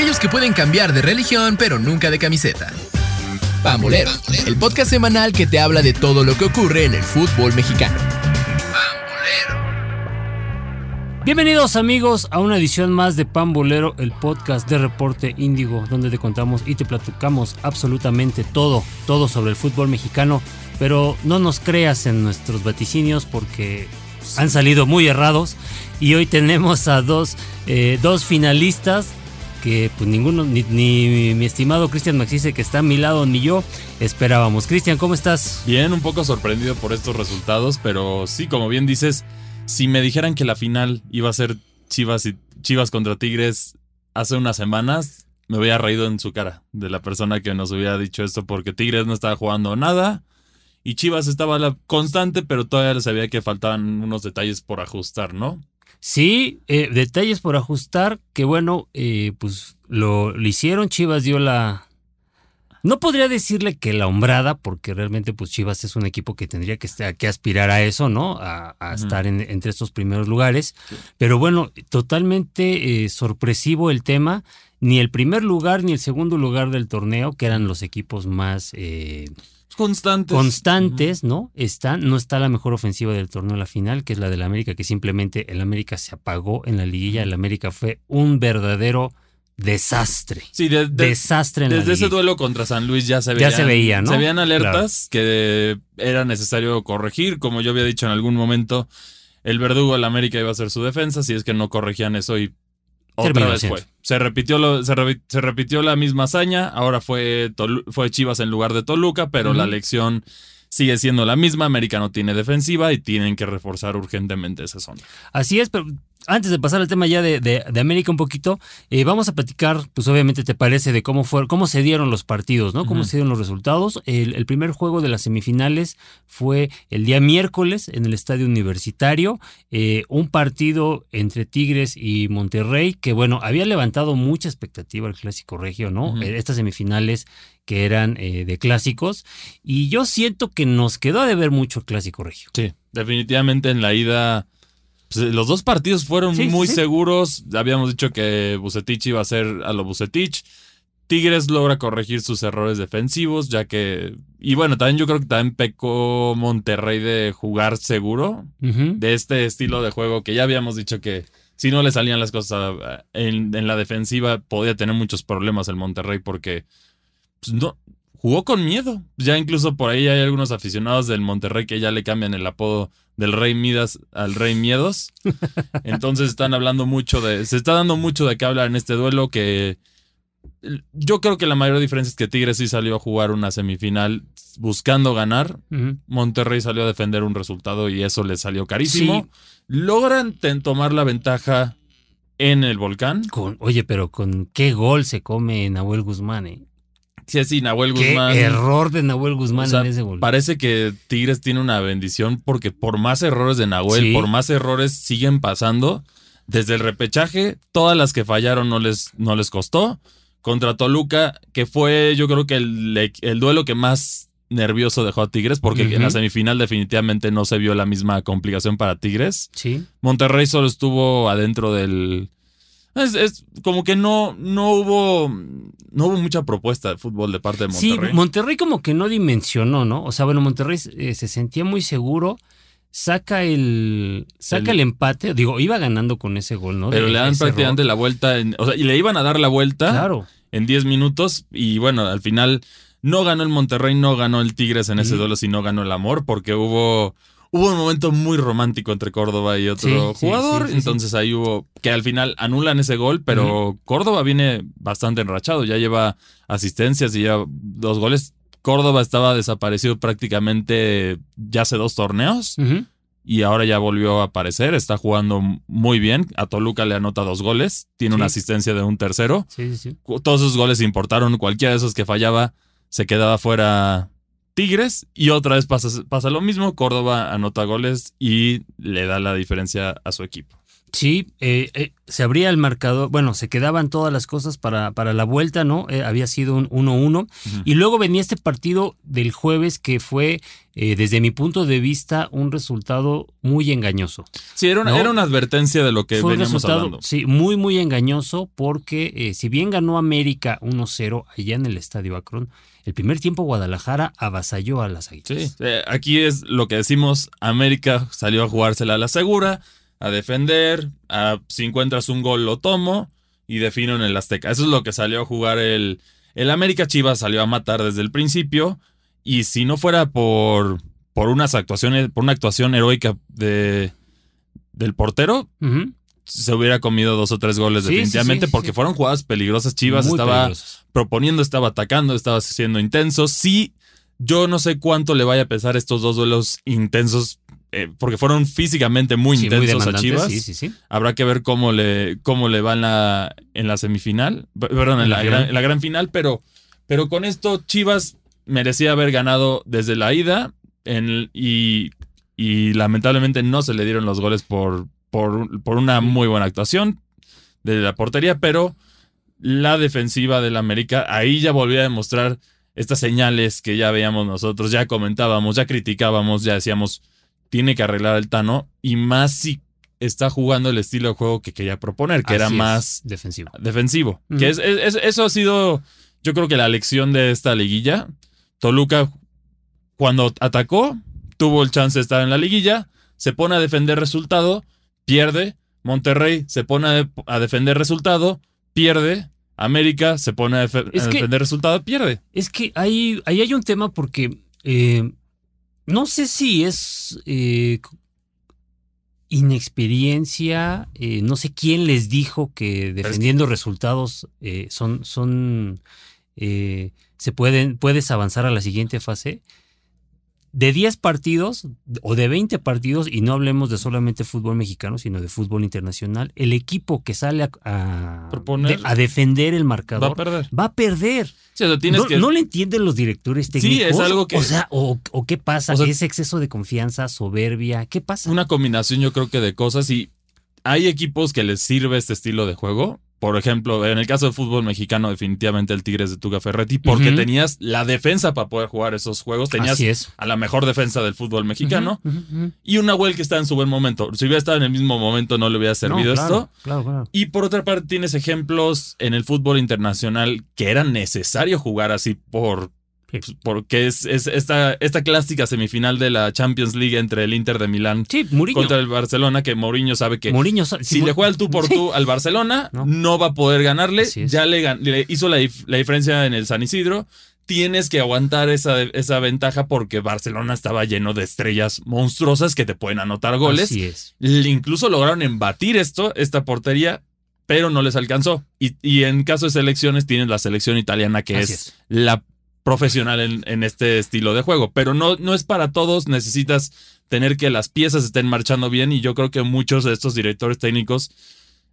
aquellos que pueden cambiar de religión pero nunca de camiseta. Pambolero, el podcast semanal que te habla de todo lo que ocurre en el fútbol mexicano. Bienvenidos amigos a una edición más de Pambolero, el podcast de Reporte Índigo, donde te contamos y te platicamos absolutamente todo, todo sobre el fútbol mexicano, pero no nos creas en nuestros vaticinios porque han salido muy errados y hoy tenemos a dos, eh, dos finalistas que pues ninguno, ni, mi estimado Cristian Maxice que está a mi lado, ni yo esperábamos. Cristian, ¿cómo estás? Bien, un poco sorprendido por estos resultados, pero sí, como bien dices, si me dijeran que la final iba a ser Chivas y Chivas contra Tigres hace unas semanas, me hubiera reído en su cara de la persona que nos hubiera dicho esto porque Tigres no estaba jugando nada y Chivas estaba la constante, pero todavía sabía que faltaban unos detalles por ajustar, ¿no? Sí, eh, detalles por ajustar, que bueno, eh, pues lo, lo, hicieron, Chivas dio la... No podría decirle que la hombrada, porque realmente pues Chivas es un equipo que tendría que, que aspirar a eso, ¿no? A, a uh -huh. estar en, entre estos primeros lugares. Sí. Pero bueno, totalmente eh, sorpresivo el tema. Ni el primer lugar ni el segundo lugar del torneo, que eran los equipos más... Constantes. Constantes, ¿no? Están, no está la mejor ofensiva del torneo a la final, que es la del América, que simplemente el América se apagó en la liguilla. El América fue un verdadero desastre. Sí, de, de, desastre en desde la ese duelo contra San Luis ya se veía. Ya se veía, ¿no? Se veían alertas claro. que era necesario corregir. Como yo había dicho en algún momento, el verdugo del América iba a ser su defensa. Si es que no corregían eso y otra vez fue. Se repitió, lo, se, re, se, repitió la misma hazaña. Ahora fue, Tolu, fue Chivas en lugar de Toluca, pero uh -huh. la lección sigue siendo la misma. América no tiene defensiva y tienen que reforzar urgentemente esa zona. Así es, pero antes de pasar al tema ya de, de, de América un poquito, eh, vamos a platicar, pues obviamente te parece, de cómo fue, cómo se dieron los partidos, ¿no? Cómo uh -huh. se dieron los resultados. El, el, primer juego de las semifinales fue el día miércoles en el Estadio Universitario, eh, un partido entre Tigres y Monterrey, que bueno, había levantado mucha expectativa el clásico regio, ¿no? Uh -huh. Estas semifinales que eran eh, de clásicos, y yo siento que nos quedó de ver mucho el clásico regio. Sí, definitivamente en la ida pues, los dos partidos fueron sí, muy sí. seguros. Habíamos dicho que Bucetich iba a ser a lo Bucetich. Tigres logra corregir sus errores defensivos, ya que. Y bueno, también yo creo que también pecó Monterrey de jugar seguro. Uh -huh. De este estilo de juego que ya habíamos dicho que si no le salían las cosas en, en la defensiva, podía tener muchos problemas el Monterrey porque pues, no, jugó con miedo. Ya incluso por ahí hay algunos aficionados del Monterrey que ya le cambian el apodo del Rey Midas al Rey Miedos. Entonces están hablando mucho de. Se está dando mucho de qué hablar en este duelo. Que yo creo que la mayor diferencia es que Tigres sí salió a jugar una semifinal buscando ganar. Uh -huh. Monterrey salió a defender un resultado y eso le salió carísimo. Sí. Logran tomar la ventaja en el volcán. Con, oye, pero con qué gol se come Nahuel Guzmán, eh? Sí, sí, Nahuel Qué Guzmán. error de Nahuel Guzmán o sea, en ese gol. Parece que Tigres tiene una bendición porque por más errores de Nahuel, sí. por más errores siguen pasando. Desde el repechaje, todas las que fallaron no les, no les costó. Contra Toluca, que fue yo creo que el, el duelo que más nervioso dejó a Tigres, porque uh -huh. en la semifinal definitivamente no se vio la misma complicación para Tigres. Sí. Monterrey solo estuvo adentro del, es, es, como que no, no hubo no hubo mucha propuesta de fútbol de parte de Monterrey. Sí, Monterrey como que no dimensionó, ¿no? O sea, bueno, Monterrey eh, se sentía muy seguro, saca el saca el, el, empate, digo, iba ganando con ese gol, ¿no? Pero de, le dan prácticamente la vuelta, en, o sea, y le iban a dar la vuelta claro. en 10 minutos y bueno, al final no ganó el Monterrey, no ganó el Tigres en ese mm. duelo, sino ganó el amor porque hubo hubo un momento muy romántico entre Córdoba y otro sí, jugador. Sí, sí, entonces ahí hubo que al final anulan ese gol, pero uh -huh. Córdoba viene bastante enrachado. Ya lleva asistencias y ya dos goles. Córdoba estaba desaparecido prácticamente ya hace dos torneos. Uh -huh. Y ahora ya volvió a aparecer, está jugando muy bien. A Toluca le anota dos goles, tiene una asistencia de un tercero. Todos esos goles importaron, cualquiera de esos que fallaba se quedaba fuera Tigres y otra vez pasa, pasa lo mismo, Córdoba anota goles y le da la diferencia a su equipo. Sí, eh, eh, se abría el marcador, bueno, se quedaban todas las cosas para, para la vuelta, ¿no? Eh, había sido un 1-1. Y luego venía este partido del jueves que fue, desde mi punto de vista, un resultado muy engañoso. Sí, era una, era una advertencia de lo que fue veníamos hablando. Sí, muy, muy engañoso porque si bien ganó América 1-0 allá en el Estadio Akron, el primer tiempo Guadalajara avasalló a las Águilas. Sí, aquí es lo que decimos, América salió a jugársela a la segura a defender, a, si encuentras un gol lo tomo y defino en el Azteca. Eso es lo que salió a jugar el, el América Chivas, salió a matar desde el principio y si no fuera por, por unas actuaciones, por una actuación heroica de, del portero, se hubiera comido dos o tres goles definitivamente porque fueron jugadas peligrosas. Chivas estaba proponiendo, estaba atacando, estaba siendo intenso. Sí, yo no sé cuánto le vaya a pesar estos dos duelos intensos eh, porque fueron físicamente muy intensos a Chivas. Habrá que ver cómo le, cómo le va en la, en la semifinal, perdón, en, la, gran, final, pero, pero con esto Chivas merecía haber ganado desde la ida en, y, y, lamentablemente no se le dieron los goles por, por, por una muy buena actuación de la portería, pero la defensiva del América ahí ya volvió a demostrar estas señales que ya veíamos nosotros, ya comentábamos, ya criticábamos, ya decíamos tiene que arreglar el Tano y más si está jugando el estilo de juego que quería proponer, que era más defensivo. defensivo. Que es, eso ha sido, yo creo que la lección de esta liguilla. Toluca, cuando atacó, tuvo el chance de estar en la liguilla, se pone a defender resultado, pierde. Monterrey se pone a, defender resultado, pierde. América se pone a, defender resultado, pierde. Es que ahí, ahí hay un tema porque eh, no sé si es eh, inexperiencia, eh, no sé quién les dijo que defendiendo resultados eh, son, son se pueden, puedes avanzar a la siguiente fase de 10 partidos o de 20 partidos, y no hablemos de solamente fútbol mexicano, sino de fútbol internacional, el equipo que sale a, a, defender el marcador va a perder. Va a perder. no, le entienden los directores técnicos. Sí, es algo que. O sea, o, qué pasa, es exceso de confianza, soberbia, ¿qué pasa? Una combinación, yo creo que de cosas, y hay equipos que les sirve este estilo de juego por ejemplo, en el caso del fútbol mexicano, definitivamente el Tigres de Tuca Ferretti, porque tenías la defensa para poder jugar esos juegos, tenías a la mejor defensa del fútbol mexicano y una Nahuel que está en su buen momento. Si hubiera estado en el mismo momento, no le hubiera servido esto. Y por otra parte, tienes ejemplos en el fútbol internacional que era necesario jugar así por porque es, esta, esta clásica semifinal de la Champions League entre el Inter de Milán contra el Barcelona, que Mourinho sabe que si le juega el tú por tú al Barcelona, no. va a poder ganarle. Ya le, hizo la, diferencia en el San Isidro. Tienes que aguantar esa, esa ventaja porque Barcelona estaba lleno de estrellas monstruosas que te pueden anotar goles. Incluso lograron embatir esto, esta portería, pero no les alcanzó. Y, en caso de selecciones, tienes la selección italiana que es, la profesional en, este estilo de juego. Pero no, no es para todos, necesitas tener que las piezas estén marchando bien y yo creo que muchos de estos directores técnicos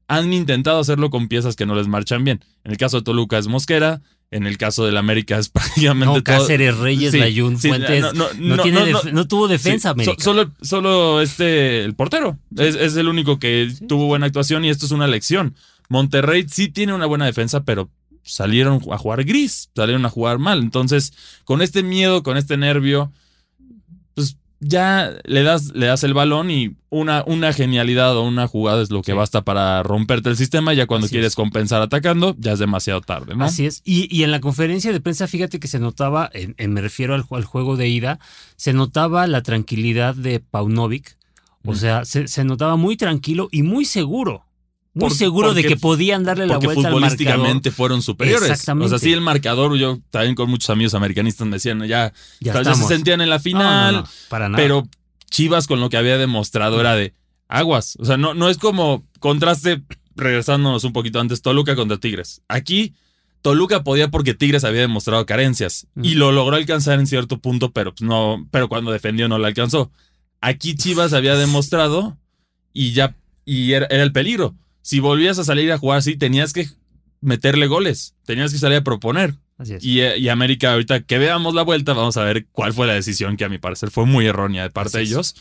han intentado hacerlo con piezas que no les marchan bien. En el caso de Toluca es Mosquera, en el caso del América es prácticamente no, Cáceres, Reyes, Fuentes, no, tuvo defensa América. solo, solo este, el portero, es, es el único que tuvo buena actuación y esto es una lección. Monterrey sí tiene una buena defensa, pero salieron a jugar gris, salieron a jugar mal. Entonces, con este miedo, con este nervio, pues ya le das, le das el balón y una, una genialidad o una jugada es lo que basta para romperte el sistema. Ya cuando quieres compensar atacando, ya es demasiado tarde, ¿no? Así es. Y, en la conferencia de prensa, fíjate que se notaba, me refiero al, juego de ida, se notaba la tranquilidad de Paunovic. O sea, se notaba muy tranquilo y muy seguro muy seguro de que podían darle la vuelta al marcador. futbolísticamente fueron superiores. Exactamente. O sea, sí, el marcador, yo también con muchos amigos americanistas me decían, ya, ya, se sentían en la final. para nada. Pero Chivas con lo que había demostrado era de aguas. O sea, no, no es como contraste, regresándonos un poquito antes, Toluca contra Tigres. Aquí, Toluca podía porque Tigres había demostrado carencias. Y lo logró alcanzar en cierto punto, pero pues no, pero cuando defendió no lo alcanzó. Aquí Chivas había demostrado y ya, y era el peligro si volvías a salir a jugar así, tenías que meterle goles, tenías que salir a proponer. Así es. Y, América, ahorita que veamos la vuelta, vamos a ver cuál fue la decisión que a mi parecer fue muy errónea de parte de ellos.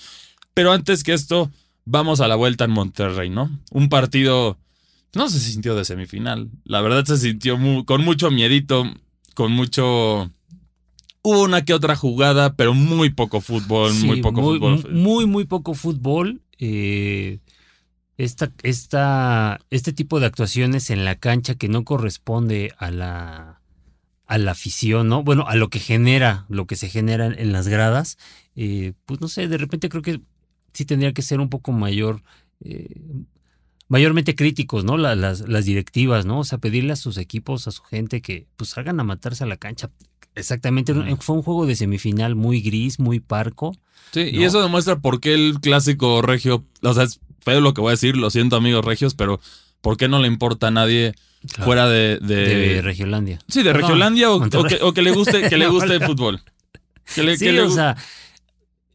Pero antes que esto, vamos a la vuelta en Monterrey, ¿no? Un partido, no se sintió de semifinal. La verdad se sintió con mucho miedito, con mucho... Hubo una que otra jugada, pero muy poco fútbol, muy poco fútbol. Muy, muy poco fútbol. Eh, esta, esta, este tipo de actuaciones en la cancha que no corresponde a la, a la afición, ¿no? Bueno, a lo que genera, lo que se genera en las gradas, eh, pues no sé, de repente creo que sí tendría que ser un poco mayor, eh, mayormente críticos, ¿no? las, las, directivas, ¿no? O sea, pedirle a sus equipos, a su gente que pues salgan a matarse a la cancha. Exactamente, fue un juego de semifinal muy gris, muy parco. Sí, y eso demuestra por qué el clásico regio, o sea, es feo lo que voy a decir, lo siento amigos regios, pero ¿por qué no le importa a nadie fuera de, de... Regiolandia. Sí, de Regiolandia o, que, le guste, que le guste el fútbol. sí, o sea,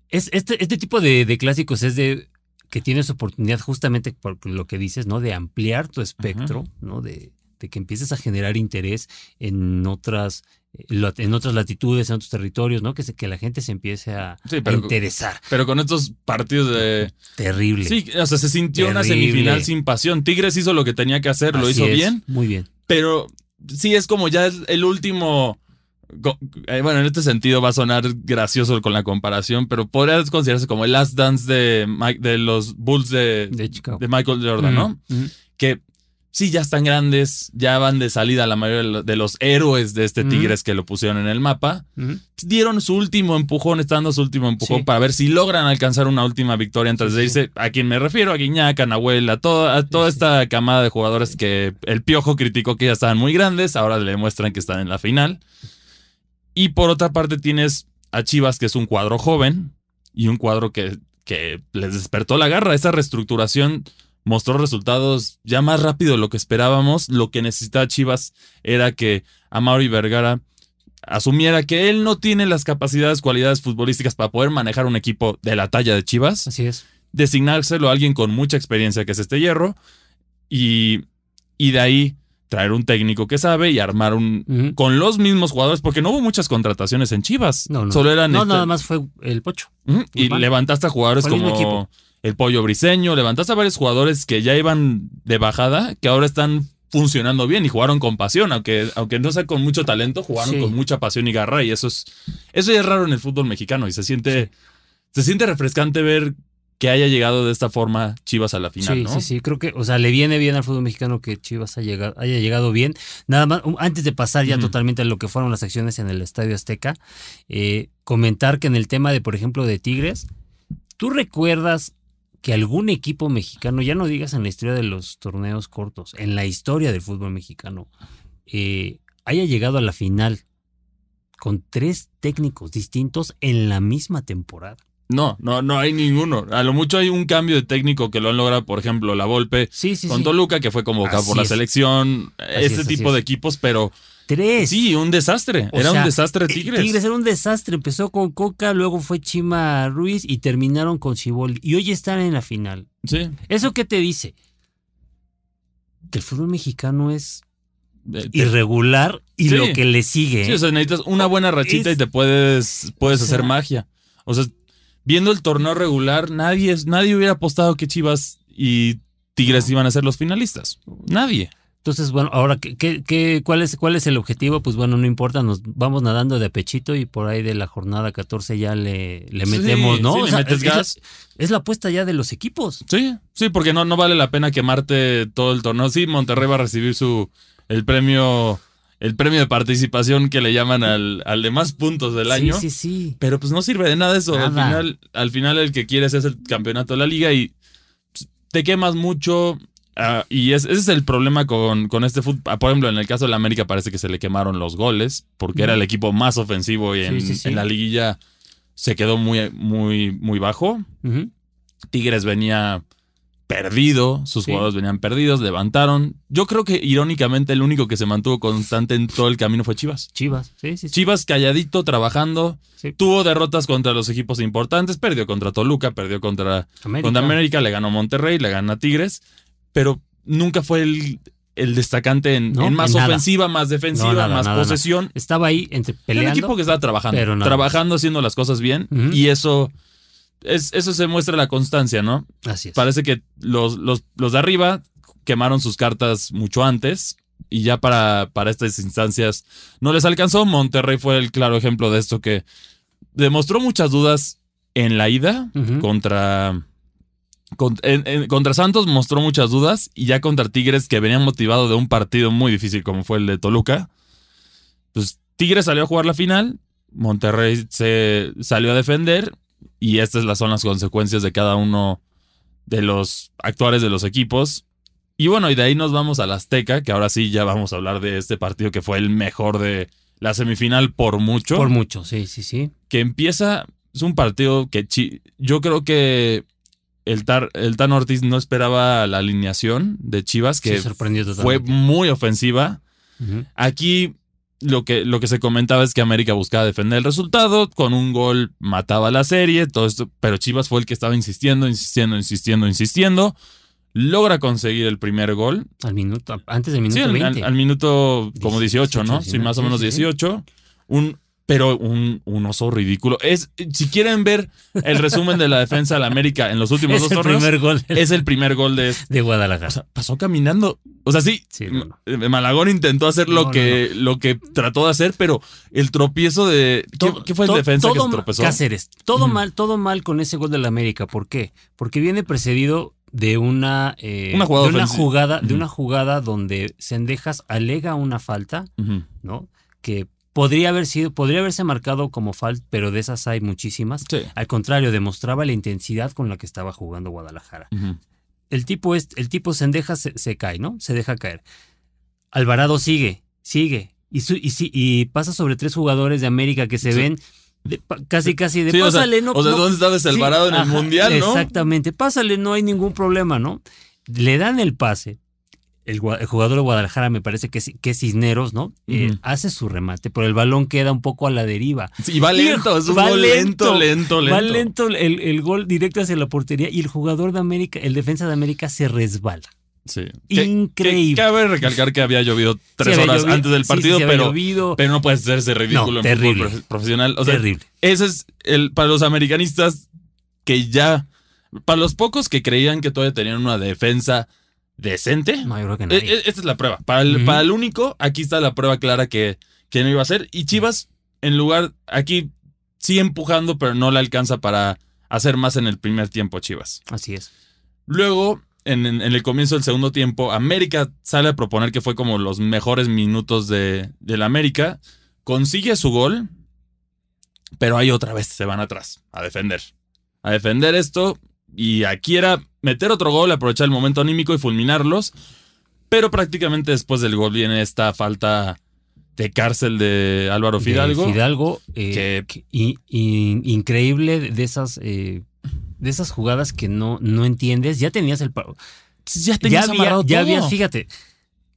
es, este, este tipo de, clásicos es de que tienes oportunidad justamente por lo que dices, ¿no? De ampliar tu espectro, ¿no? De, que empieces a generar interés en otras, eh, en otras latitudes, en otros territorios, ¿no? Que, se, que la gente se empiece a, interesar. Pero con estos partidos de... Terrible. Sí, o sea, se sintió una semifinal sin pasión. Tigres hizo lo que tenía que hacer, lo hizo bien. Muy bien. Pero sí es como ya el último eh, bueno, en este sentido va a sonar gracioso con la comparación, pero podría considerarse como el last dance de, de los Bulls de, de, Michael Jordan, ¿no? Que sí, ya están grandes, ya van de salida la mayoría de los héroes de este Tigres que lo pusieron en el mapa. Dieron su último empujón, estando su último empujón para ver si logran alcanzar una última victoria antes de irse. ¿A quien me refiero? A Guiñac, a Nahuel, a, toda, a toda esta camada de jugadores que el Piojo criticó que ya estaban muy grandes, ahora le demuestran que están en la final. Y por otra parte tienes a Chivas, que es un cuadro joven y un cuadro que, que les despertó la garra. Esa reestructuración mostró resultados ya más rápido de lo que esperábamos. Lo que necesitaba Chivas era que Amaury Vergara asumiera que él no tiene las capacidades, cualidades futbolísticas para poder manejar un equipo de la talla de Chivas. Así es. Designárselo a alguien con mucha experiencia, que es este hierro. Y, y de ahí traer un técnico que sabe y armar un con los mismos jugadores, porque no hubo muchas contrataciones en Chivas. No, no. Solo eran. No, este nada más fue el Pocho. Y levantaste a jugadores como el Pollo Briseño, levantaste a varios jugadores que ya iban de bajada, que ahora están funcionando bien y jugaron con pasión, aunque, aunque no sea con mucho talento, jugaron con mucha pasión y garra. Y eso es, eso ya es raro en el fútbol mexicano y se siente, se siente refrescante ver que haya llegado de esta forma Chivas a la final. Sí, ¿no? sí, sí, creo que, o sea, le viene bien al fútbol mexicano que Chivas haya llegado, haya llegado bien. Nada más, antes de pasar ya totalmente a lo que fueron las acciones en el Estadio Azteca, eh, comentar que en el tema de, por ejemplo, de Tigres, ¿tú recuerdas que algún equipo mexicano, ya no digas en la historia de los torneos cortos, en la historia del fútbol mexicano, eh, haya llegado a la final con tres técnicos distintos en la misma temporada? No, no, no hay ninguno. A lo mucho hay un cambio de técnico que lo han logrado, por ejemplo, la Volpe con Toluca, que fue convocado por la selección, este tipo de equipos, pero. Tres. Sí, un desastre. era un desastre Tigres. Tigres era un desastre. Empezó con Coca, luego fue Chima Ruiz y terminaron con Cibol. Y hoy están en la final. Sí. ¿Eso qué te dice? Que el fútbol mexicano es irregular y lo que le sigue. Sí, o sea, necesitas una buena rachita y te puedes, puedes hacer magia. O sea, viendo el torneo regular, nadie, nadie hubiera apostado que Chivas y Tigres iban a ser los finalistas. Nadie. Entonces, bueno, ahora, ¿qué, qué, cuál, es, ¿cuál es el objetivo? Pues bueno, no importa, nos vamos nadando de pechito y por ahí de la jornada 14 ya le, le metemos, ¿no? metes gas. Es, la apuesta ya de los equipos. Sí, sí, porque no, no vale la pena quemarte todo el torneo. Sí, Monterrey va a recibir su el premio el premio de participación que le llaman al, al de más puntos del año. Sí, sí, sí. Pero pues no sirve de nada eso. Al final, al final el que quieres es el campeonato de la liga y te quemas mucho. Ah, y ese es el problema con, con este fútbol. Ah, por ejemplo, en el caso de la América parece que se le quemaron los goles porque era el equipo más ofensivo y en, la liguilla se quedó muy, muy, muy bajo. Tigres venía perdido, sus jugadores venían perdidos, levantaron. Yo creo que irónicamente el único que se mantuvo constante en todo el camino fue Chivas. Chivas, sí, sí. Chivas calladito, trabajando. Tuvo derrotas contra los equipos importantes, perdió contra Toluca, perdió contra América, contra América le ganó Monterrey, le ganó a Tigres, pero nunca fue el, el destacante en, más ofensiva, más defensiva, más posesión. Estaba ahí entre peleando. Un equipo que estaba trabajando, trabajando, haciendo las cosas bien y eso eso se muestra la constancia, ¿no? Así es. Parece que los, los, los de arriba quemaron sus cartas mucho antes y ya para, para estas instancias no les alcanzó. Monterrey fue el claro ejemplo de esto que demostró muchas dudas en la ida contra, contra Santos, mostró muchas dudas y ya contra Tigres que venían motivado de un partido muy difícil como fue el de Toluca. Pues Tigres salió a jugar la final, Monterrey se salió a defender y estas son las consecuencias de cada uno de los actuales de los equipos. Y bueno, y de ahí nos vamos al Azteca, que ahora sí ya vamos a hablar de este partido que fue el mejor de la semifinal por mucho. Por mucho, sí, sí, sí. Que empieza, es un partido que yo creo que el, Tar, el Tan Ortiz no esperaba la alineación de Chivas, que fue muy ofensiva. Aquí lo que, lo que se comentaba es que América buscaba defender el resultado, con un gol mataba la serie, todo esto, pero Chivas fue el que estaba insistiendo, insistiendo, insistiendo, insistiendo logra conseguir el primer gol. Al minuto, antes del minuto sí, Al, minuto como 18, ¿no? Sí, más o menos 18. Un, pero un, un, oso ridículo. Es, si quieren ver el resumen de la defensa de la América en los últimos dos torneos, es el primer gol de, de Guadalajara. O sea, pasó caminando. O sea, sí, Malagón intentó hacer lo, que, lo que trató de hacer, pero el tropiezo de. ¿Qué, fue el defensa que se tropezó? Cáceres. Todo mal, todo mal con ese gol de la América. ¿Por qué? Porque viene precedido de una, eh, una de una jugada, de una jugada donde Sendejas alega una falta, ¿no? Que podría haber sido, podría haberse marcado como falta, pero de esas hay muchísimas. Al contrario, demostraba la intensidad con la que estaba jugando Guadalajara. El tipo es, el tipo Sendejas se, cae, ¿no? Se deja caer. Alvarado sigue, sigue. Y, y, y, pasa sobre tres jugadores de América que se ven casi, casi de pásale, no. O sea, ¿dónde estabas el Alvarado en el mundial, no? Exactamente, pásale, no hay ningún problema, ¿no? Le dan el pase. El, jugador de Guadalajara me parece que es, que Cisneros, ¿no? Eh, hace su remate, pero el balón queda un poco a la deriva. Sí, va lento, es un va gol lento, lento, lento. Va lento el, el, gol directo hacia la portería y el jugador de América, el defensa de América se resbala. Sí. Increíble. cabe recalcar que había llovido tres horas antes del partido, pero, pero no puede ese ridículo en fútbol profesional. terrible. Ese es el para los americanistas que ya. Para los pocos que creían que todavía tenían una defensa decente. No, yo creo que e, e, Esta es la prueba. Para el, para el único, aquí está la prueba clara que, que no iba a ser. Y Chivas, en lugar. Aquí sigue empujando, pero no le alcanza para hacer más en el primer tiempo, Chivas. Así es. Luego en, el comienzo del segundo tiempo, América sale a proponer que fue como los mejores minutos de, la América, consigue su gol, pero ahí otra vez se van atrás a defender. A defender esto y aquí era meter otro gol, aprovechar el momento anímico y fulminarlos, pero prácticamente después del gol viene esta falta de cárcel de Álvaro Fidalgo. Fidalgo, eh, que, increíble de esas... Eh, de esas jugadas que no, no entiendes, ya tenías el... Ya tenías ya ya había, fíjate,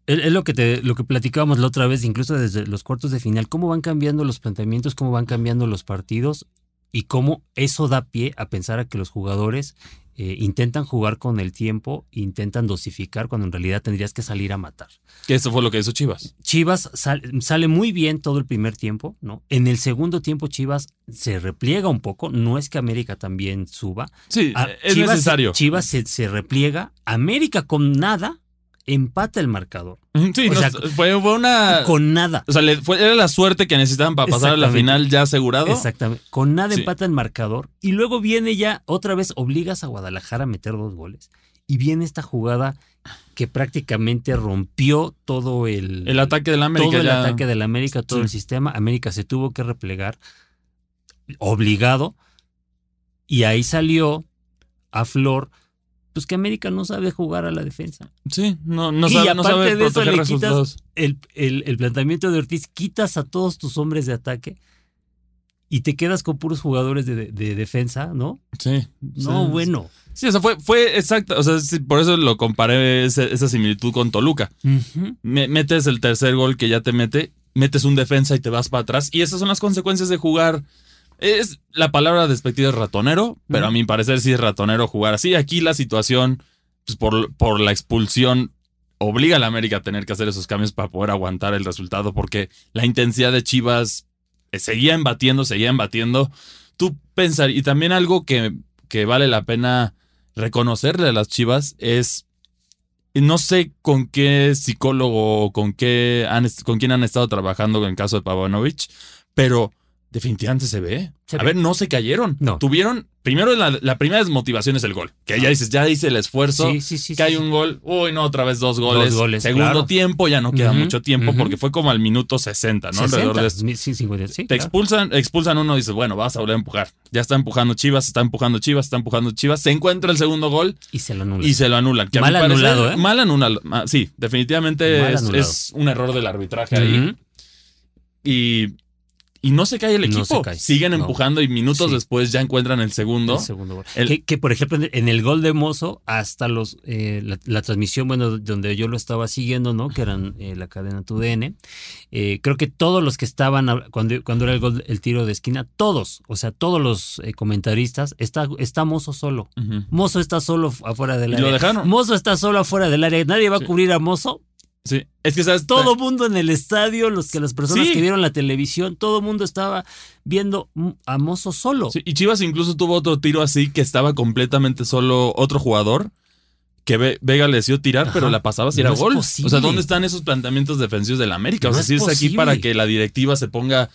es lo que te, lo que platicábamos la otra vez, incluso desde los cuartos de final, cómo van cambiando los planteamientos, cómo van cambiando los partidos y cómo eso da pie a pensar a que los jugadores eh, intentan jugar con el tiempo, intentan dosificar cuando en realidad tendrías que salir a matar. Que eso fue lo que hizo Chivas. Chivas sale muy bien todo el primer tiempo, ¿no? En el segundo tiempo Chivas se repliega un poco, no es que América también suba. Sí, ah, es necesario. Chivas se, se repliega, América con nada empata el marcador. Sí, fue, una. Con nada. O sea, fue, era la suerte que necesitaban para pasar a la final ya asegurado. Exactamente. Con nada empata el marcador. Y luego viene ya, otra vez, obligas a Guadalajara a meter dos goles. Y viene esta jugada que prácticamente rompió todo el. El ataque de la América. Todo el ataque de la América, todo el sistema. América se tuvo que replegar, obligado. Y ahí salió a Flor pues que América no sabe jugar a la defensa. Sí, no, no sabe, y no sabe de eso le quitas el, el, planteamiento de Ortiz, quitas a todos tus hombres de ataque y te quedas con puros jugadores de, defensa, ¿no? Sí. No, bueno. Sí, o sea, fue, fue exacto. O sea, por eso lo comparé esa similitud con Toluca. metes el tercer gol que ya te mete, metes un defensa y te vas para atrás. Y esas son las consecuencias de jugar es la palabra despectiva es ratonero, pero a mi parecer sí es ratonero jugar así. Aquí la situación, pues por, por la expulsión, obliga a la América a tener que hacer esos cambios para poder aguantar el resultado, porque la intensidad de Chivas eh, seguía embatiendo, seguía embatiendo. Tú pensar, y también algo que que vale la pena reconocerle a las Chivas es no sé con qué psicólogo o con qué han, con quién han estado trabajando en el caso de Pavlovich, pero definitivamente se ve. a ver, no se cayeron. No. Tuvieron, primero la, primera desmotivación es el gol. Que ya dices, ya hice el esfuerzo, sí, sí, sí, que hay un gol, uy, no, otra vez dos goles. Dos goles Segundo tiempo, ya no queda mucho tiempo porque fue como al minuto 60, ¿no? 60, Alrededor de sí, 50, sí, Te expulsan, expulsan uno y dices, bueno, vas a volver a empujar. Ya está empujando Chivas, está empujando Chivas, está empujando Chivas. Se encuentra el segundo gol. Y se lo anulan. Y se lo anulan. mal anulado, ¿eh? Mal anulado. Sí, definitivamente es, un error del arbitraje ahí. Y y no se cae el equipo. Siguen empujando y minutos después ya encuentran el segundo. El segundo gol. que, por ejemplo, en el gol de Mozo, hasta los eh, la, transmisión, bueno, donde yo lo estaba siguiendo, ¿no? Que eran eh, la cadena TUDN. Eh, creo que todos los que estaban cuando, cuando era el gol, el tiro de esquina, todos, o sea, todos los comentaristas, está, está Mozo solo. Mozo está solo afuera del área. Lo dejaron. Mozo está solo afuera del área. Nadie va a cubrir a Mozo Sí, es que sabes. Todo mundo en el estadio, los que las personas que vieron la televisión, todo mundo estaba viendo a Mozo solo. y Chivas incluso tuvo otro tiro así que estaba completamente solo otro jugador que Vega le dio tirar, pero la pasaba si era gol. O sea, ¿dónde están esos planteamientos defensivos del América? o sea, si es, aquí para que la directiva se ponga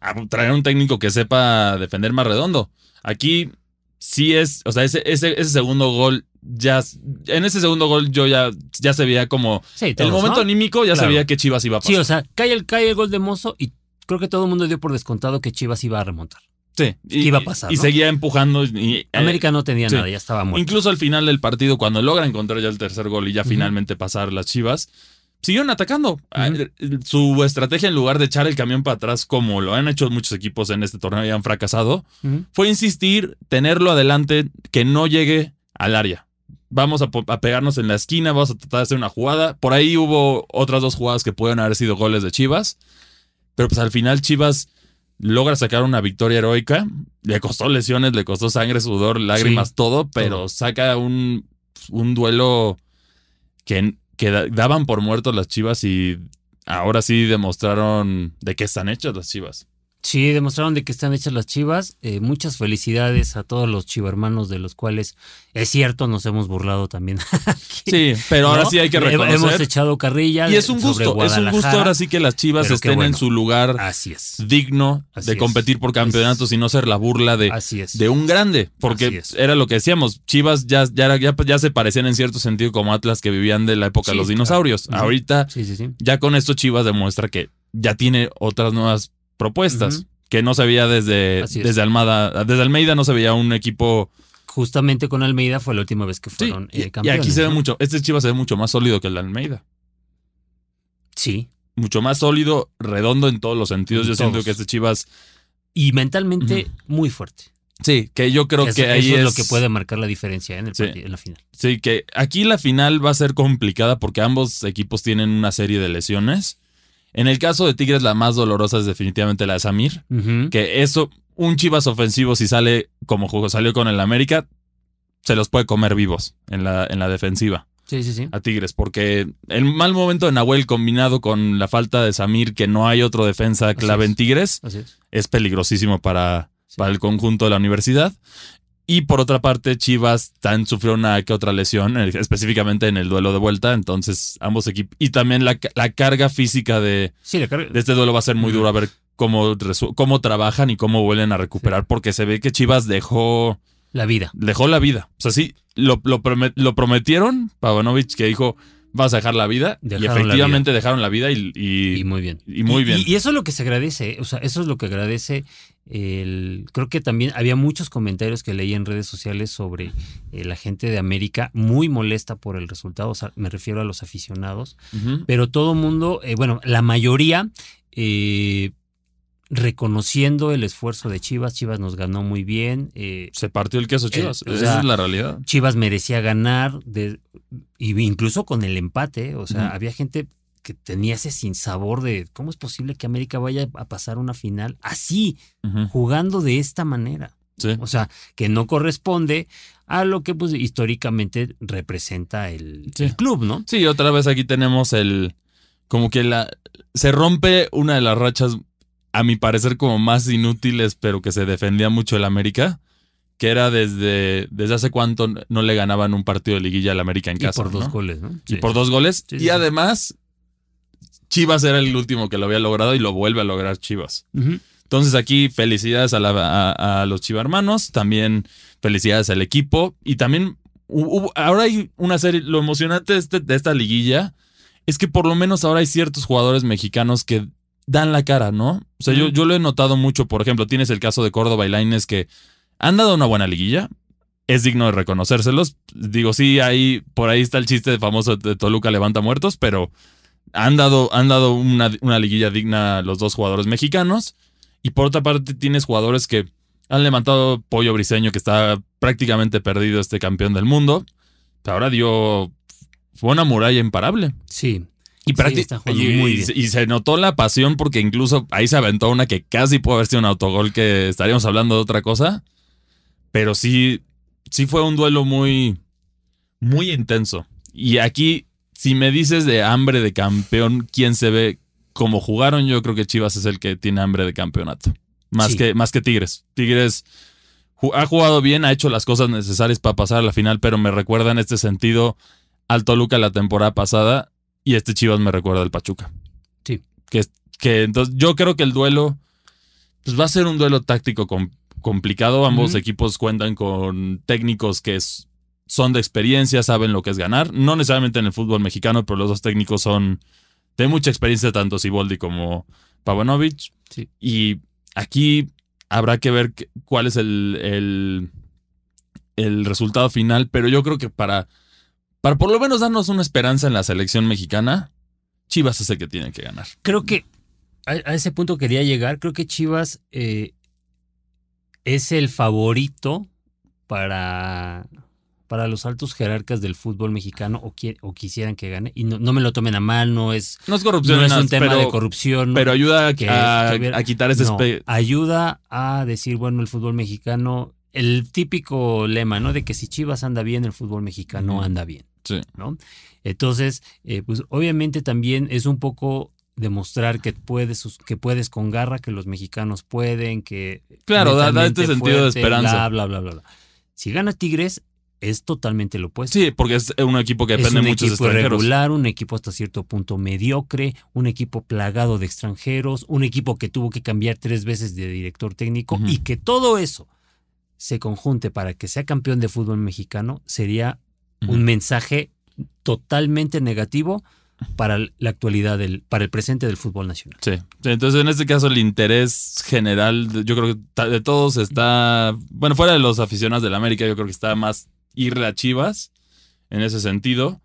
a traer un técnico que sepa defender más redondo. Aquí sí es, o sea, ese, ese, ese segundo gol ya en ese segundo gol yo ya, ya se veía como el momento anímico ya sabía que Chivas iba a pasar. Sí, o sea, cae el, cae el gol de Mozo y creo que todo el mundo dio por descontado que Chivas iba a remontar. Sí, y, iba a pasar. Y seguía empujando. Y, eh, América no tenía nada, ya estaba muerto. Incluso al final del partido, cuando logra encontrar ya el tercer gol y ya finalmente pasar las Chivas, siguieron atacando. Ah, su estrategia, en lugar de echar el camión para atrás, como lo han hecho muchos equipos en este torneo y han fracasado, fue insistir, tenerlo adelante, que no llegue al área vamos a, pegarnos en la esquina, vamos a tratar de hacer una jugada. Por ahí hubo otras dos jugadas que pueden haber sido goles de Chivas, pero pues al final Chivas logra sacar una victoria heroica. Le costó lesiones, le costó sangre, sudor, lágrimas, todo, pero saca un, un duelo que, que daban por muertos las Chivas y ahora sí demostraron de qué están hechas las Chivas. Sí, demostraron de que están hechas las chivas. Eh, muchas felicidades a todos los chivermanos de los cuales, es cierto, nos hemos burlado también. sí, pero ahora sí hay que reconocer. Hemos echado carrilla. Y es un gusto, es un gusto ahora sí que las chivas estén en su lugar así es. digno de competir por campeonatos y no ser la burla de, de un grande. Porque era lo que decíamos, chivas ya, ya, ya, se parecían en cierto sentido como Atlas que vivían de la época de los dinosaurios. Ahorita, ya con esto chivas demuestra que ya tiene otras nuevas propuestas, que no se veía desde, desde Almada, desde Almeida no se veía un equipo... Justamente con Almeida fue la última vez que fueron y, campeones. Y aquí se ve mucho, este Chivas se ve mucho más sólido que el de Almeida. Sí. Mucho más sólido, redondo en todos los sentidos. yo siento que este Chivas... Y mentalmente muy fuerte. Sí, que yo creo que ahí es, es, lo que puede marcar la diferencia en, el en la final. Sí, que aquí la final va a ser complicada porque ambos equipos tienen una serie de lesiones. En el caso de Tigres, la más dolorosa es definitivamente la de Samir. Que eso, un Chivas ofensivo, si sale como salió con el América, se los puede comer vivos en la, en la defensiva. Sí, sí, sí. A Tigres, porque el mal momento de Nahuel combinado con la falta de Samir, que no hay otro defensa clave en Tigres, es. peligrosísimo para, para el conjunto de la universidad. Y por otra parte, Chivas también sufrió una que otra lesión, específicamente en el duelo de vuelta. Entonces, ambos equipos. Y también la, carga física de, de este duelo va a ser muy duro a ver cómo, cómo trabajan y cómo vuelven a recuperar, porque se ve que Chivas dejó. La vida. Dejó la vida. O sea, sí, lo, lo, prometieron, Pavanovich, que dijo vas a dejar la vida. y efectivamente dejaron la vida y, y, muy bien. Y muy bien. Y, eso es lo que se agradece, o sea, eso es lo que agradece. El, creo que también había muchos comentarios que leí en redes sociales sobre eh, la gente de América muy molesta por el resultado, o sea, me refiero a los aficionados, pero todo mundo, eh, bueno, la mayoría eh, reconociendo el esfuerzo de Chivas. Chivas nos ganó muy bien. Eh, Se partió el queso Chivas. Esa es la realidad. Chivas merecía ganar, de, incluso con el empate. O sea, había gente que tenía ese sinsabor de cómo es posible que América vaya a pasar una final así, jugando de esta manera. O sea, que no corresponde a lo que pues históricamente representa el, el, club, ¿no? Sí, otra vez aquí tenemos el como que la se rompe una de las rachas a mi parecer como más inútiles, pero que se defendía mucho el América, que era desde, desde hace cuánto no le ganaban un partido de liguilla al América en Y casa. por dos ¿no? goles, ¿no? Y Sí. por dos goles. Sí, y sí, sí. además, Chivas era el último que lo había logrado y lo vuelve a lograr Chivas. Entonces aquí felicidades a, la- a- a los chivarmanos, también felicidades al equipo y también hu- hubo- ahora hay una serie, lo emocionante de, este- de esta liguilla es que por lo menos ahora hay ciertos jugadores mexicanos que dan la cara, ¿no? O sea, yo, lo he notado mucho, por ejemplo, tienes el caso de Córdoba y Lainez que han dado una buena liguilla, es digno de reconocérselos, digo, sí, ahí, por ahí está el chiste de famoso de Toluca levanta muertos, pero han dado, han dado una, una liguilla digna a los dos jugadores mexicanos. Y por otra parte, tienes jugadores que han levantado Pollo Briseño, que está prácticamente perdido este campeón del mundo. Que ahora dio. Fue una muralla imparable. Sí. Y, Sí, prácti- está jugando y- muy y- bien. y se notó la pasión porque incluso ahí se aventó una que casi pudo haber sido un autogol que estaríamos hablando de otra cosa. Pero sí, sí fue un duelo muy, muy intenso. Y aquí, si me dices de hambre de campeón, ¿quién se ve como jugaron? Yo creo que Chivas es el que tiene hambre de campeonato. Más, Sí. que, más que Tigres. Tigres ha jugado bien, ha hecho las cosas necesarias para pasar a la final, pero me recuerda en este sentido al Toluca la temporada pasada y este Chivas me recuerda al Pachuca. Sí. Que, que entonces yo creo que el duelo pues va a ser un duelo táctico com- complicado. Ambos equipos cuentan con técnicos que es- son de experiencia, saben lo que es ganar. No necesariamente en el fútbol mexicano, pero los dos técnicos son de mucha experiencia, tanto Siboldi como Pavanovic. Sí. Y aquí habrá que ver cuál es el, el, el resultado final, pero yo creo que para, para por lo menos darnos una esperanza en la selección mexicana, Chivas es el que tiene que ganar. Creo que a, a ese punto quería llegar. Creo que Chivas eh, es el favorito para, para los altos jerarcas del fútbol mexicano o, qui- o quisieran que gane. Y no, no me lo tomen a mal, no es, No es corrupción, no es un tema pero, de corrupción. pero ayuda a, que- a- que hubiera- a quitar ese No, ayuda a decir, bueno, el fútbol mexicano, el típico lema, ¿no? De que si Chivas anda bien, el fútbol mexicano anda bien. Sí. ¿no? Entonces, eh, pues obviamente también es un poco demostrar que puedes, que puedes con garra, que los mexicanos pueden, que... Claro, da- da este sentido de esperanza. Bla, bla, bla, bla. Si gana Tigres, es totalmente lo opuesto. Sí, porque es un equipo que es depende un de extranjeros. irregular, un equipo hasta cierto punto mediocre, un equipo plagado de extranjeros, un equipo que tuvo que cambiar tres veces de director técnico y que todo eso se conjunte para que sea campeón de fútbol mexicano sería un mensaje totalmente negativo para la actualidad del, para el presente del fútbol nacional. Sí. Entonces en este caso el interés general, yo creo que de todos está, bueno, fuera de los aficionados del América, yo creo que está más irle a Chivas en ese sentido.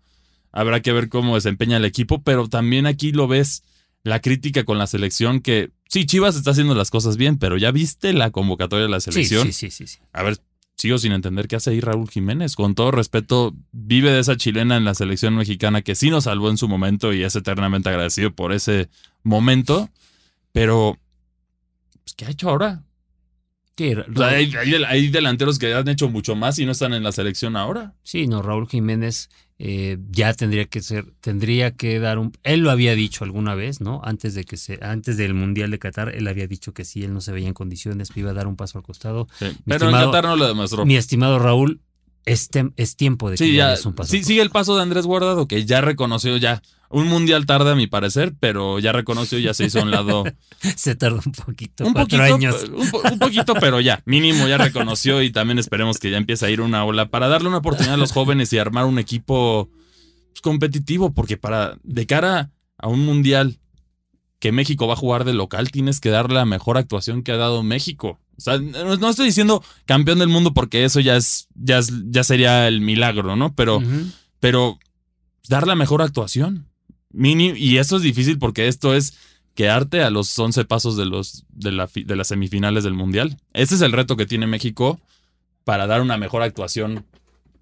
Habrá que ver cómo desempeña el equipo, pero también aquí lo ves la crítica con la selección que sí, Chivas está haciendo las cosas bien, pero ya viste la convocatoria de la Sí, selección. sí, sí, sí, sí. A ver, sigo sin entender qué hace ahí Raúl Jiménez. Con todo respeto, vive de esa chilena en la selección mexicana que sí nos salvó en su momento y es eternamente agradecido por ese momento. Pero, pues, ¿qué ha hecho ahora? Sí, O sea, Raúl- hay, hay- hay delanteros que han hecho mucho más y no están en la selección ahora. Sí, no, Raúl Jiménez eh, ya tendría que ser, tendría que dar un, él lo había dicho alguna vez, ¿no? Antes de que se, antes del Mundial de Qatar, él había dicho que sí, él no se veía en condiciones, que iba a dar un paso al costado. Sí, Pero en Qatar no lo demostró. Mi estimado Raúl, es, tem- es tiempo de que Sí, ya un paso. sí, sigue el paso de Andrés Guardado, que ya reconoció ya. Un mundial tarde a mi parecer, pero ya reconoció, ya se hizo a un lado. Se tardó un poquito, un cuatro poquito, años. Un, po- un poquito, pero ya, mínimo ya reconoció y también esperemos que ya empiece a ir una ola para darle una oportunidad a los jóvenes y armar un equipo pues, competitivo, porque para de cara a un mundial que México va a jugar de local, tienes que dar la mejor actuación que ha dado México. O sea, no, estoy diciendo campeón del mundo porque eso ya es, ya es- ya sería el milagro, ¿no? Pero, pero dar la mejor actuación. Mini, y eso es difícil porque esto es quedarte a los 11 pasos de, los, de, la, de las semifinales del Mundial. Ese es el reto que tiene México para dar una mejor actuación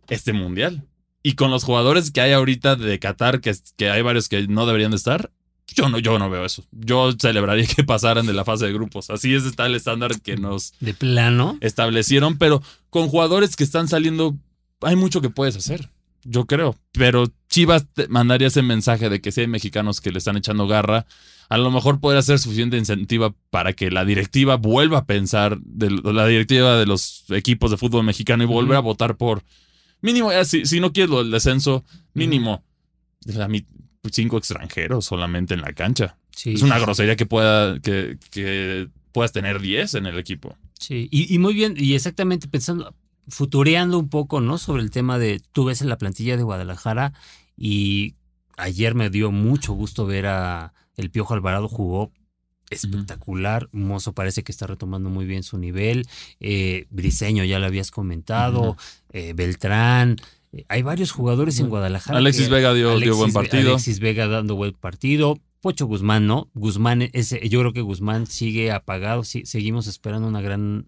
este Mundial. Y con los jugadores que hay ahorita de Qatar, que, que hay varios que no deberían de estar, yo no, yo no veo eso. Yo celebraría que pasaran de la fase de grupos. Así es está el estándar que nos De plano. establecieron, pero con jugadores que están saliendo, hay mucho que puedes hacer. Yo creo. Pero Chivas mandaría ese mensaje de que si hay mexicanos que le están echando garra, a lo mejor podría ser suficiente incentiva para que la directiva vuelva a pensar, de, la directiva de los equipos de fútbol mexicano y volver a votar por mínimo, si, si no quieres lo del descenso, mínimo cinco extranjeros solamente en la cancha. es una grosería que pueda que, que puedas tener 10 en el equipo. Sí, y, y, muy bien, y exactamente pensando, futureando un poco, ¿no? Sobre el tema de, tú ves en la plantilla de Guadalajara y ayer me dio mucho gusto ver a el Piojo Alvarado jugó espectacular. Mozo parece que está retomando muy bien su nivel. Eh, Briseño, ya lo habías comentado. Eh, Beltrán. Eh, hay varios jugadores en Guadalajara. Alexis Vega dio, buen partido. Alexis Vega dando buen partido. Pocho Guzmán, ¿no? Guzmán, ese, yo creo que Guzmán sigue apagado. seguimos esperando una gran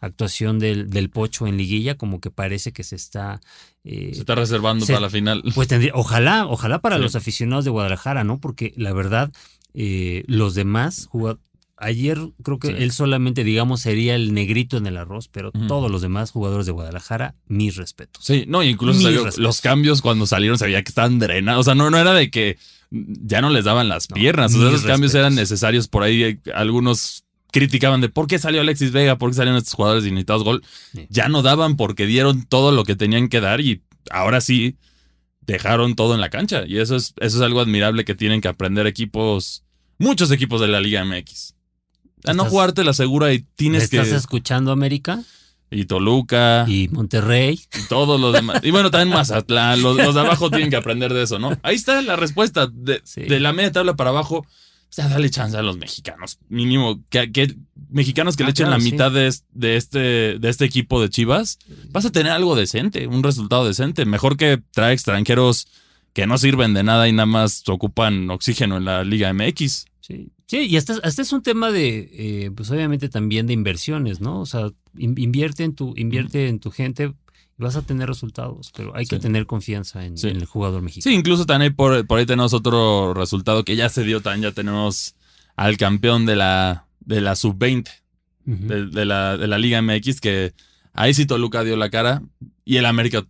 actuación del, del, Pocho en liguilla, como que parece que se está... Eh, se está reservando para la final. Pues tendría, ojalá, ojalá para los aficionados de Guadalajara, ¿no? Porque la verdad, eh, los demás jugadores... Ayer creo que él solamente, digamos, sería el negrito en el arroz, pero todos los demás jugadores de Guadalajara, mis respetos. Sí, no, incluso los cambios cuando salieron se veía que estaban drenados. O sea, no, no era de que ya no les daban las piernas. o sea, esos cambios eran necesarios por ahí. Algunos criticaban de por qué salió Alexis Vega, por qué salieron estos jugadores limitados gol. Ya no daban porque dieron todo lo que tenían que dar y ahora sí dejaron todo en la cancha. Y eso es, eso es algo admirable que tienen que aprender equipos, muchos equipos de la Liga MX. A no jugarte la segura y tienes que. ¿Estás escuchando América? Y Toluca. Y Monterrey. Y todos los demás. Y bueno, también Mazatlán. Los, los de abajo tienen que aprender de eso, ¿no? Ahí está la respuesta. De, de la media tabla para abajo o sea, dale chance a los mexicanos. Mínimo, que, mexicanos que le ah, echen la mitad de, este, de este equipo de Chivas, vas a tener algo decente, un resultado decente. Mejor que traer extranjeros que no sirven de nada y nada más ocupan oxígeno en la Liga MX. Sí, sí y hasta, es un tema de, eh, pues obviamente también de inversiones, ¿no? O sea, invierte en tu, invierte en tu gente vas a tener resultados, pero hay que tener confianza en, el jugador mexicano. Sí, incluso también por, por ahí tenemos otro resultado que ya se dio, también ya tenemos al campeón de la, de la sub-20 de, la, de la Liga MX, que ahí sí Toluca dio la cara y el América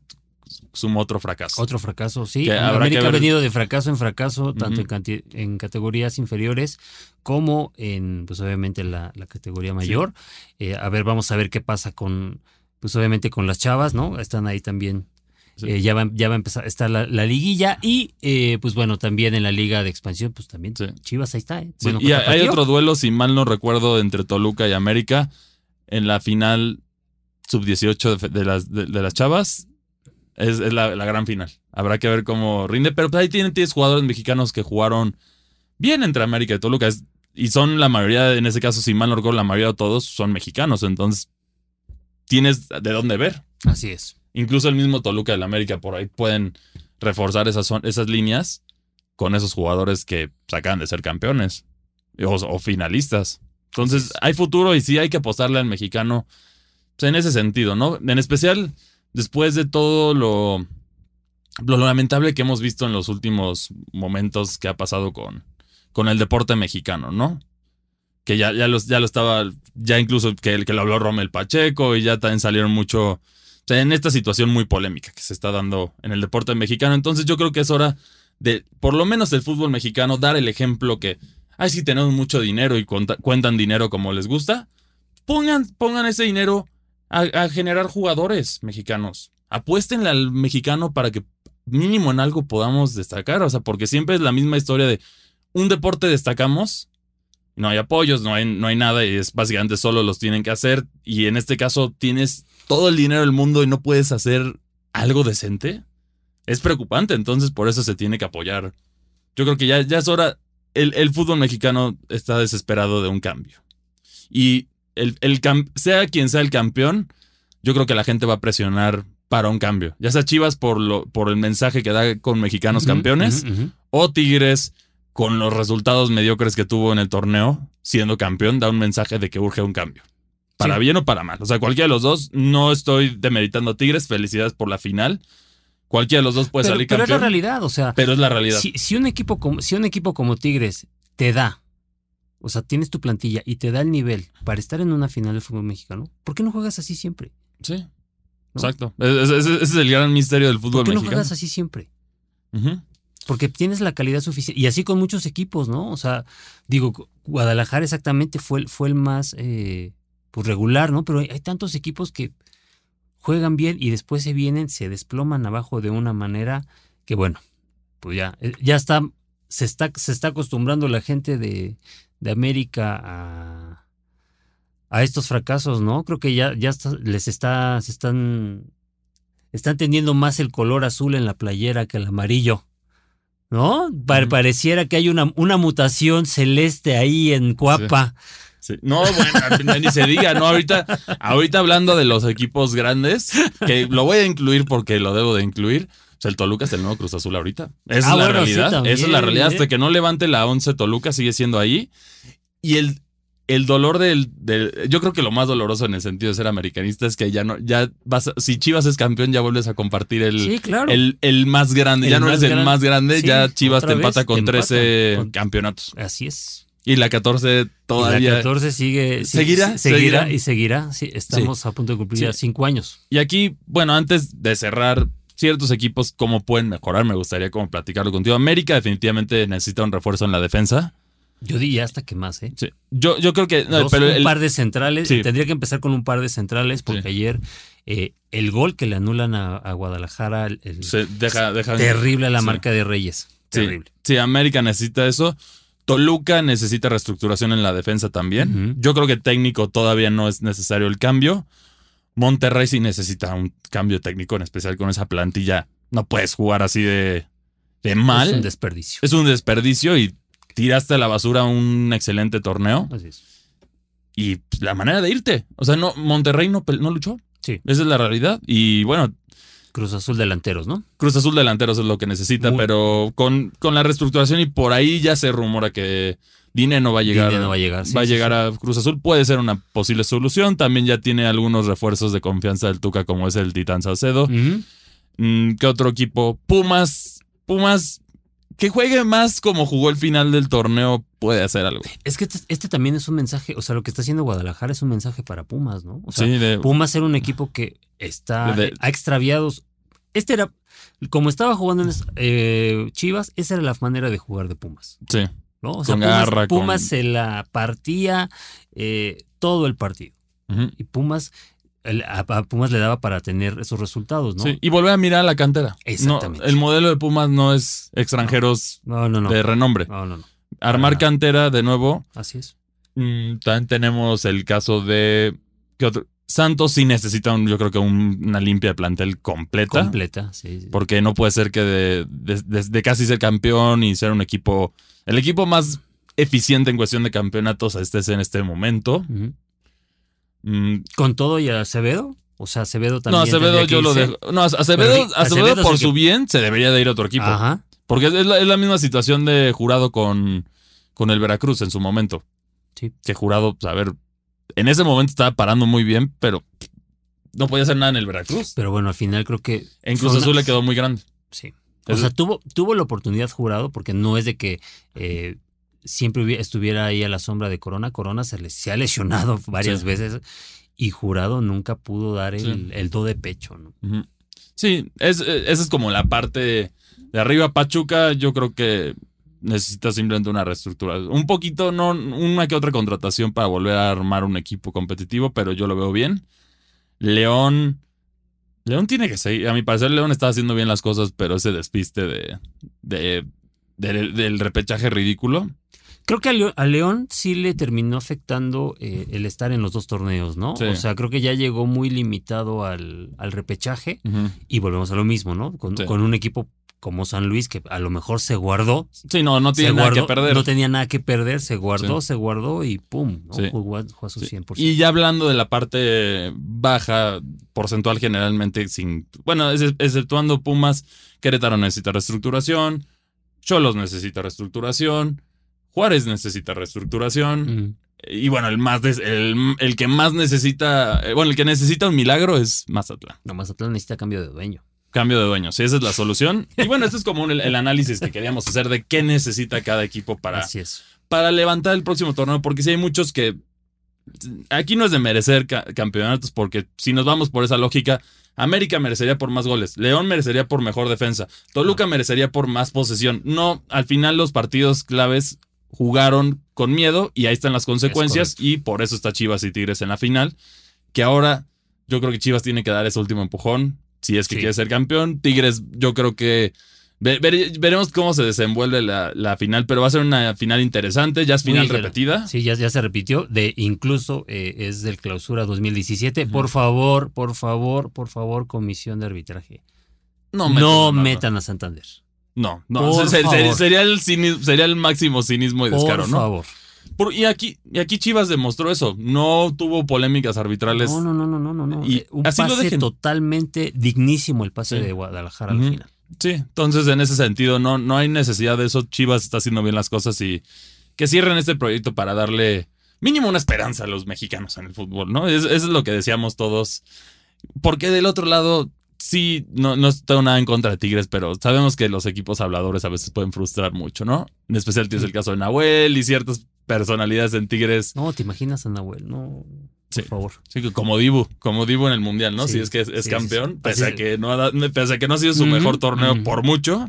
sumó otro fracaso. Otro fracaso, sí. América ha venido de fracaso en fracaso, tanto en, categorías inferiores como en, pues obviamente, la, la categoría mayor. Eh, a ver, vamos a ver qué pasa con pues obviamente con las chavas, ¿no? Están ahí también. Eh, ya, va, ya va a empezar, está la, liguilla y eh, pues bueno, también en la liga de expansión, pues también Chivas ahí está. ¿eh? y hay otro duelo, si mal no recuerdo, entre Toluca y América en la final sub-18 de, las, de, las chavas. Es, la, gran final. Habrá que ver cómo rinde, pero pues ahí tienen 10 jugadores mexicanos que jugaron bien entre América y Toluca. y son la mayoría, en ese caso, si mal no recuerdo, la mayoría de todos son mexicanos. Entonces, tienes de dónde ver. Así es. Incluso el mismo Toluca del América por ahí pueden reforzar esas, esas líneas con esos jugadores que sacan de ser campeones o, finalistas. Entonces, hay futuro y sí hay que apostarle al mexicano pues, en ese sentido, ¿no? En especial después de todo lo, lo lamentable que hemos visto en los últimos momentos que ha pasado con, con el deporte mexicano, ¿no? Que ya, ya, los, ya lo estaba, ya incluso que, que lo habló Romel Pacheco y ya también salieron mucho, o sea, en esta situación muy polémica que se está dando en el deporte mexicano. Entonces yo creo que es hora de, por lo menos del fútbol mexicano, dar el ejemplo que, ay, si tenemos mucho dinero y cuentan dinero como les gusta, pongan, pongan ese dinero a, a generar jugadores mexicanos. Apuéstenle al mexicano para que mínimo en algo podamos destacar, o sea, porque siempre es la misma historia de un deporte destacamos no hay apoyos, no hay, no hay nada y es básicamente solo los tienen que hacer. Y en este caso tienes todo el dinero del mundo y no puedes hacer algo decente. Es preocupante, entonces por eso se tiene que apoyar. Yo creo que ya, ya es hora, el, el fútbol mexicano está desesperado de un cambio. Y el, el, sea quien sea el campeón, yo creo que la gente va a presionar para un cambio. Ya sea Chivas por, lo, por el mensaje que da con mexicanos campeones o Tigres con los resultados mediocres que tuvo en el torneo, siendo campeón, da un mensaje de que urge un cambio. Para bien o para mal. O sea, cualquiera de los dos, no estoy demeritando a Tigres, felicidades por la final. Cualquiera de los dos puede salir campeón. Pero es la realidad, o sea. Pero es la realidad. Si, un equipo como, si un equipo como Tigres te da, o sea, tienes tu plantilla y te da el nivel para estar en una final del fútbol mexicano, ¿por qué no juegas así siempre? Sí. Exacto. Ese, es el gran misterio del fútbol ¿Por qué no juegas así siempre? Porque tienes la calidad suficiente. Y así con muchos equipos, ¿no? O sea, digo, Guadalajara exactamente fue, fue el más eh, pues regular, ¿no? Pero hay tantos equipos que juegan bien y después se vienen, se desploman abajo de una manera que, bueno, pues ya, eh, ya está, se está, se está acostumbrando la gente de, de América a, a estos fracasos, ¿no? Creo que ya, ya les está, se están, están teniendo más el color azul en la playera que el amarillo. ¿No? Pareciera que hay una, una mutación celeste ahí en Cuapa. No, bueno, ni se diga, ¿no? Ahorita, ahorita hablando de los equipos grandes, que lo voy a incluir porque lo debo de incluir. O sea, el Toluca es el nuevo Cruz Azul ahorita. Esa es ah, la realidad. Esa es la realidad. Hasta que no levante la 11 Toluca, sigue siendo ahí. Y el, el dolor del, Yo creo que lo más doloroso en el sentido de ser americanista es que ya no. ya vas Si Chivas es campeón, ya vuelves a compartir el. el, el, más grande. ya no es el más grande, ya Chivas te empata con 13 campeonatos. Así es. Y la 14 todavía. la 14 sigue. ¿Seguirá? Seguirá, y seguirá. Sí, estamos a punto de cumplir ya cinco años. Y aquí, bueno, antes de cerrar, ciertos equipos, ¿cómo pueden mejorar? Me gustaría como platicarlo contigo. América definitivamente necesita un refuerzo en la defensa. Yo diría hasta que más, ¿eh? Sí. Yo, yo creo que. un par de centrales. Tendría que empezar con un par de centrales, porque ayer eh, el gol que le anulan a, Guadalajara. deja, terrible a la marca de Reyes. Terrible. Sí, América necesita eso. Toluca necesita reestructuración en la defensa también. Yo creo que técnico todavía no es necesario el cambio. Monterrey sí necesita un cambio técnico, en especial con esa plantilla. No puedes jugar así de, de mal. Es un desperdicio. Es un desperdicio y tiraste a la basura un excelente torneo. Así es. Y pues, la manera de irte. O sea, no, Monterrey no, no luchó. Sí. Esa es la realidad. Y bueno, Cruz Azul delanteros, ¿no? Cruz Azul delanteros es lo que necesita, pero con, con, la reestructuración y por ahí ya se rumora que Dine no va a llegar. no va a llegar. va a llegar a Cruz Azul. Puede ser una posible solución. También ya tiene algunos refuerzos de confianza del Tuca, como es el Titán Saucedo. Mm, ¿Qué otro equipo? Pumas. Pumas. Que juegue más como jugó el final del torneo puede hacer algo. Es que este, este, también es un mensaje, o sea, lo que está haciendo Guadalajara es un mensaje para Pumas, ¿no? O sea, Pumas era un equipo que está ha extraviado. Este era, como estaba jugando en eh, Chivas, esa era la manera de jugar de Pumas. Sí. ¿no? O sea, Pumas, se la partía eh, todo el partido. Y Pumas a, Pumas le daba para tener esos resultados, ¿no? Sí, y volver a mirar a la cantera. Exactamente. el modelo de Pumas no es extranjeros de renombre. No, no, no. Armar cantera de nuevo. Así es. Mm, también tenemos el caso de. ¿qué Santos sí necesita, yo creo que una limpia de plantel completa. Completa, sí. Porque no puede ser que de, casi ser campeón y ser un equipo. El equipo más eficiente en cuestión de campeonatos estés en este momento. Mm. ¿Con todo y Acevedo? O sea, Acevedo también. No, Acevedo yo lo dejo. No, Acevedo, Acevedo, por su bien se debería de ir a otro equipo. Ajá. Porque es la, misma situación de jurado con, con el Veracruz en su momento. Sí. Que jurado, pues, a ver, en ese momento estaba parando muy bien, pero no podía hacer nada en el Veracruz. Pero bueno, al final creo que. En Cruz Azul le quedó muy grande. Sí. O sea, tuvo, tuvo la oportunidad jurado, porque no es de que eh, siempre estuviera ahí a la sombra de Corona. Corona se, se ha lesionado varias veces y jurado nunca pudo dar el, do de pecho. ¿no? Sí, es, esa es como la parte de arriba. Pachuca, yo creo que necesita simplemente una reestructuración. Un poquito, no una que otra contratación para volver a armar un equipo competitivo, pero yo lo veo bien. León. León tiene que seguir. A mi parecer, León está haciendo bien las cosas, pero ese despiste de, de del repechaje ridículo. Creo que a León, sí le terminó afectando eh, el estar en los dos torneos, ¿no? O sea, creo que ya llegó muy limitado al, repechaje y volvemos a lo mismo, ¿no? Con, con, un equipo como San Luis que a lo mejor se guardó. Sí, no, no tenía nada que perder. No tenía nada que perder, se guardó, se guardó y pum, jugó, a su 100%. Y ya hablando de la parte baja, porcentual generalmente sin... Bueno, exceptuando Pumas, Querétaro necesita reestructuración, Cholos necesita reestructuración, Juárez necesita reestructuración. Y bueno, el más el, el, que más necesita, eh, bueno, el que necesita un milagro es Mazatlán. No, Mazatlán necesita cambio de dueño. Cambio de dueño, sí, esa es la solución. Y bueno, esto es como el, análisis que queríamos hacer de qué necesita cada equipo para, para levantar el próximo torneo, porque si hay muchos que aquí no es de merecer campeonatos, porque si nos vamos por esa lógica, América merecería por más goles, León merecería por mejor defensa, Toluca merecería por más posesión. No, al final los partidos claves jugaron con miedo y ahí están las consecuencias y por eso está Chivas y Tigres en la final, que ahora yo creo que Chivas tiene que dar ese último empujón si es que quiere ser campeón. Tigres yo creo que veremos cómo se desenvuelve la, final, pero va a ser una final interesante. Ya es final repetida. Sí, ya, ya, se repitió. De incluso eh, es del clausura 2017. Por favor, por favor, por favor, comisión de arbitraje. No, metan a Santander. No, no. sería, el sería el máximo cinismo y descaro, ¿no? Por favor. y, aquí, y aquí Chivas demostró eso. No tuvo polémicas arbitrales. No, no, no, no, no, no. Y eh, un así pase totalmente dignísimo el pase de Guadalajara al final. Sí, entonces en ese sentido no, no hay necesidad de eso. Chivas está haciendo bien las cosas y que cierren este proyecto para darle mínimo una esperanza a los mexicanos en el fútbol, ¿no? Es, eso es lo que decíamos todos. Porque del otro lado, sí, no, no tengo nada en contra de Tigres, pero sabemos que los equipos habladores a veces pueden frustrar mucho, ¿no? En especial tienes el caso de Nahuel y ciertas personalidades en Tigres. No, te imaginas a Nahuel, no. Por favor. Sí, como Dibu, como Dibu en el Mundial, ¿no? si es que es, campeón, pese, a que no ha, pese a que no ha sido su mejor torneo por mucho.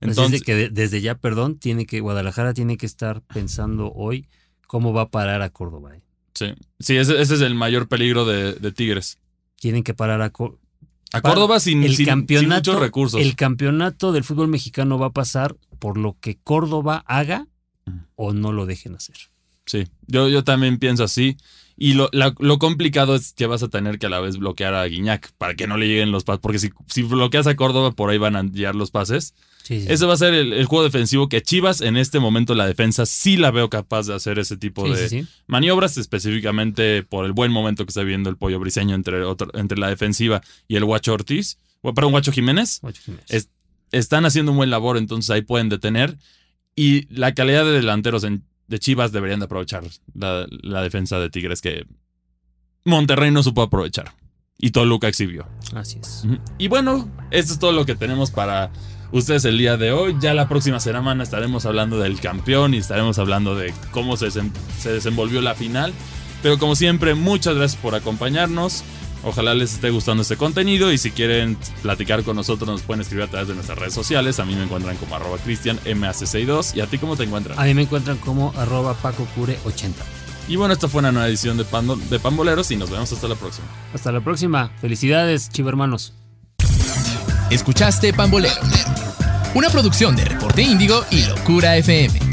Entonces, que desde ya, perdón, tiene que, Guadalajara tiene que estar pensando hoy cómo va a parar a Córdoba. ¿eh? Sí, sí ese, es el mayor peligro de, Tigres. Tienen que parar a, a Córdoba sin, el campeonato, muchos recursos. El campeonato del fútbol mexicano va a pasar por lo que Córdoba haga o no lo dejen hacer. Sí, yo, yo también pienso así. Y lo, lo, complicado es que vas a tener que a la vez bloquear a Guiñac para que no le lleguen los pases. Porque si, si bloqueas a Córdoba, por ahí van a llegar los pases. Sí, Ese va a ser el, juego defensivo que Chivas en este momento la defensa sí la veo capaz de hacer ese tipo de maniobras, específicamente por el buen momento que está viendo el pollo briseño entre, entre la defensiva y el Guacho Ortiz. Perdón, Guacho Jiménez. Guacho Jiménez. están haciendo un buen labor, entonces ahí pueden detener. Y la calidad de delanteros en de Chivas deberían de aprovechar la, defensa de Tigres que Monterrey no supo aprovechar. Y Toluca exhibió. Así es. Y bueno, esto es todo lo que tenemos para ustedes el día de hoy. Ya la próxima semana estaremos hablando del campeón y estaremos hablando de cómo se, se desenvolvió la final. Pero como siempre, muchas gracias por acompañarnos. Ojalá les esté gustando este contenido y si quieren platicar con nosotros nos pueden escribir a través de nuestras redes sociales. A mí me encuentran como arroba cristianmac62 y a ti cómo te encuentran. A mí me encuentran como arroba pacocure80. Y bueno, esta fue una nueva edición de, de Pamboleros y nos vemos hasta la próxima. Hasta la próxima. Felicidades, chivo hermanos. Escuchaste Pambolero, una producción de Reporte Índigo y Locura FM.